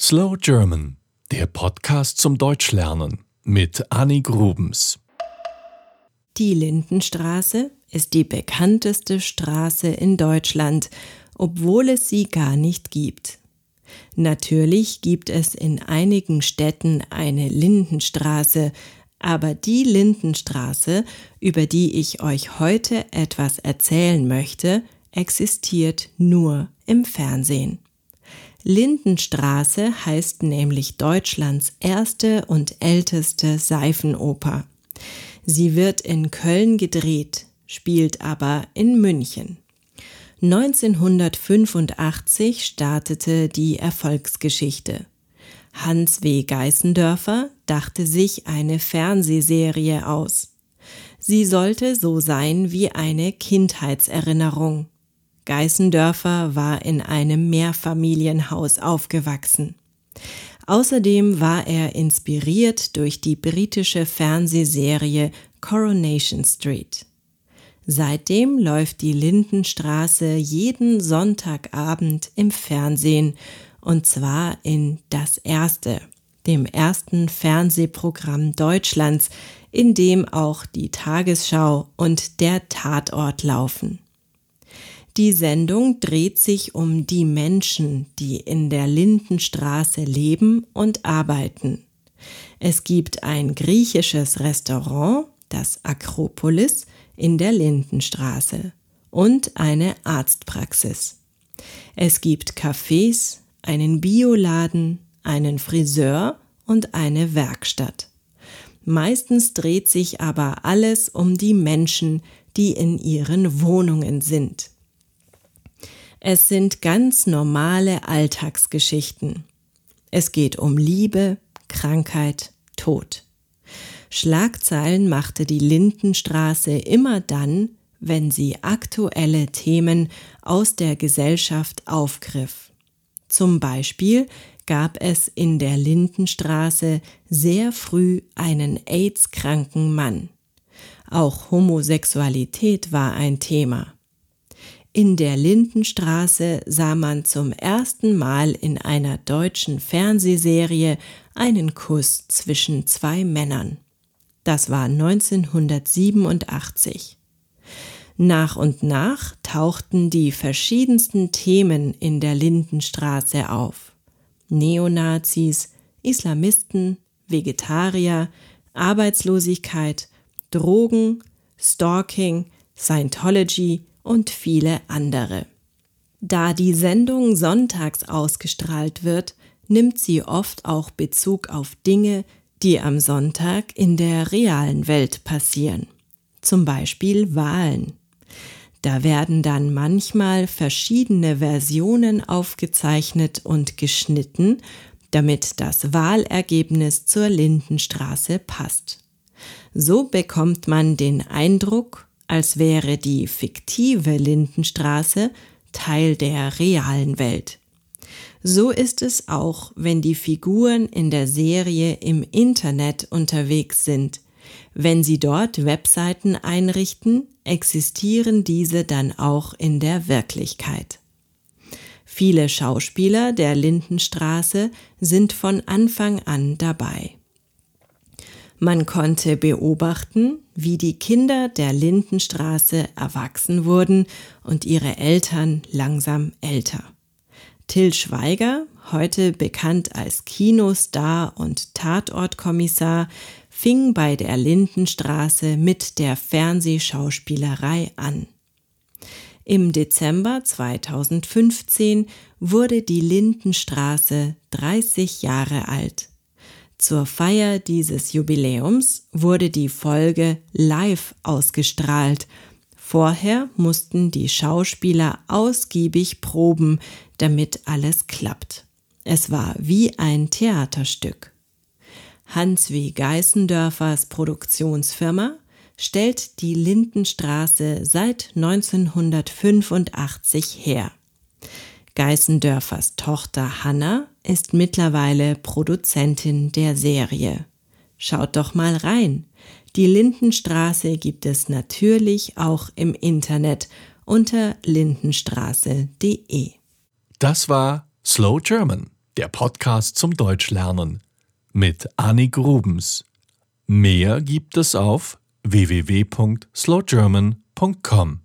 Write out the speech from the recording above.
Slow German, der Podcast zum Deutschlernen mit Annie Grubens. Die Lindenstraße ist die bekannteste Straße in Deutschland, obwohl es sie gar nicht gibt. Natürlich gibt es in einigen Städten eine Lindenstraße, aber die Lindenstraße, über die ich euch heute etwas erzählen möchte, existiert nur im Fernsehen. Lindenstraße heißt nämlich Deutschlands erste und älteste Seifenoper. Sie wird in Köln gedreht, spielt aber in München. 1985 startete die Erfolgsgeschichte. Hans W. Geißendörfer dachte sich eine Fernsehserie aus. Sie sollte so sein wie eine Kindheitserinnerung. Geißendörfer war in einem Mehrfamilienhaus aufgewachsen. Außerdem war er inspiriert durch die britische Fernsehserie Coronation Street. Seitdem läuft die Lindenstraße jeden Sonntagabend im Fernsehen und zwar in Das Erste, dem ersten Fernsehprogramm Deutschlands, in dem auch die Tagesschau und der Tatort laufen. Die Sendung dreht sich um die Menschen, die in der Lindenstraße leben und arbeiten. Es gibt ein griechisches Restaurant, das Akropolis, in der Lindenstraße und eine Arztpraxis. Es gibt Cafés, einen Bioladen, einen Friseur und eine Werkstatt. Meistens dreht sich aber alles um die Menschen, die in ihren Wohnungen sind. Es sind ganz normale Alltagsgeschichten. Es geht um Liebe, Krankheit, Tod. Schlagzeilen machte die Lindenstraße immer dann, wenn sie aktuelle Themen aus der Gesellschaft aufgriff. Zum Beispiel gab es in der Lindenstraße sehr früh einen AIDS-kranken Mann. Auch Homosexualität war ein Thema. In der Lindenstraße sah man zum ersten Mal in einer deutschen Fernsehserie einen Kuss zwischen zwei Männern. Das war 1987. Nach und nach tauchten die verschiedensten Themen in der Lindenstraße auf. Neonazis, Islamisten, Vegetarier, Arbeitslosigkeit, Drogen, Stalking, Scientology, und viele andere. Da die Sendung sonntags ausgestrahlt wird, nimmt sie oft auch Bezug auf Dinge, die am Sonntag in der realen Welt passieren. Zum Beispiel Wahlen. Da werden dann manchmal verschiedene Versionen aufgezeichnet und geschnitten, damit das Wahlergebnis zur Lindenstraße passt. So bekommt man den Eindruck, als wäre die fiktive Lindenstraße Teil der realen Welt. So ist es auch, wenn die Figuren in der Serie im Internet unterwegs sind. Wenn sie dort Webseiten einrichten, existieren diese dann auch in der Wirklichkeit. Viele Schauspieler der Lindenstraße sind von Anfang an dabei. Man konnte beobachten, wie die Kinder der Lindenstraße erwachsen wurden und ihre Eltern langsam älter. Till Schweiger, heute bekannt als Kinostar und Tatortkommissar, fing bei der Lindenstraße mit der Fernsehschauspielerei an. Im Dezember 2015 wurde die Lindenstraße 30 Jahre alt. Zur Feier dieses Jubiläums wurde die Folge live ausgestrahlt. Vorher mussten die Schauspieler ausgiebig proben, damit alles klappt. Es war wie ein Theaterstück. Hans W. Geißendörfers Produktionsfirma stellt die Lindenstraße seit 1985 her. Geißendörfers Tochter Hanna ist mittlerweile Produzentin der Serie. Schaut doch mal rein. Die Lindenstraße gibt es natürlich auch im Internet unter lindenstraße.de. Das war Slow German, der Podcast zum Deutschlernen mit Annik Rubens. Mehr gibt es auf www.slowgerman.com.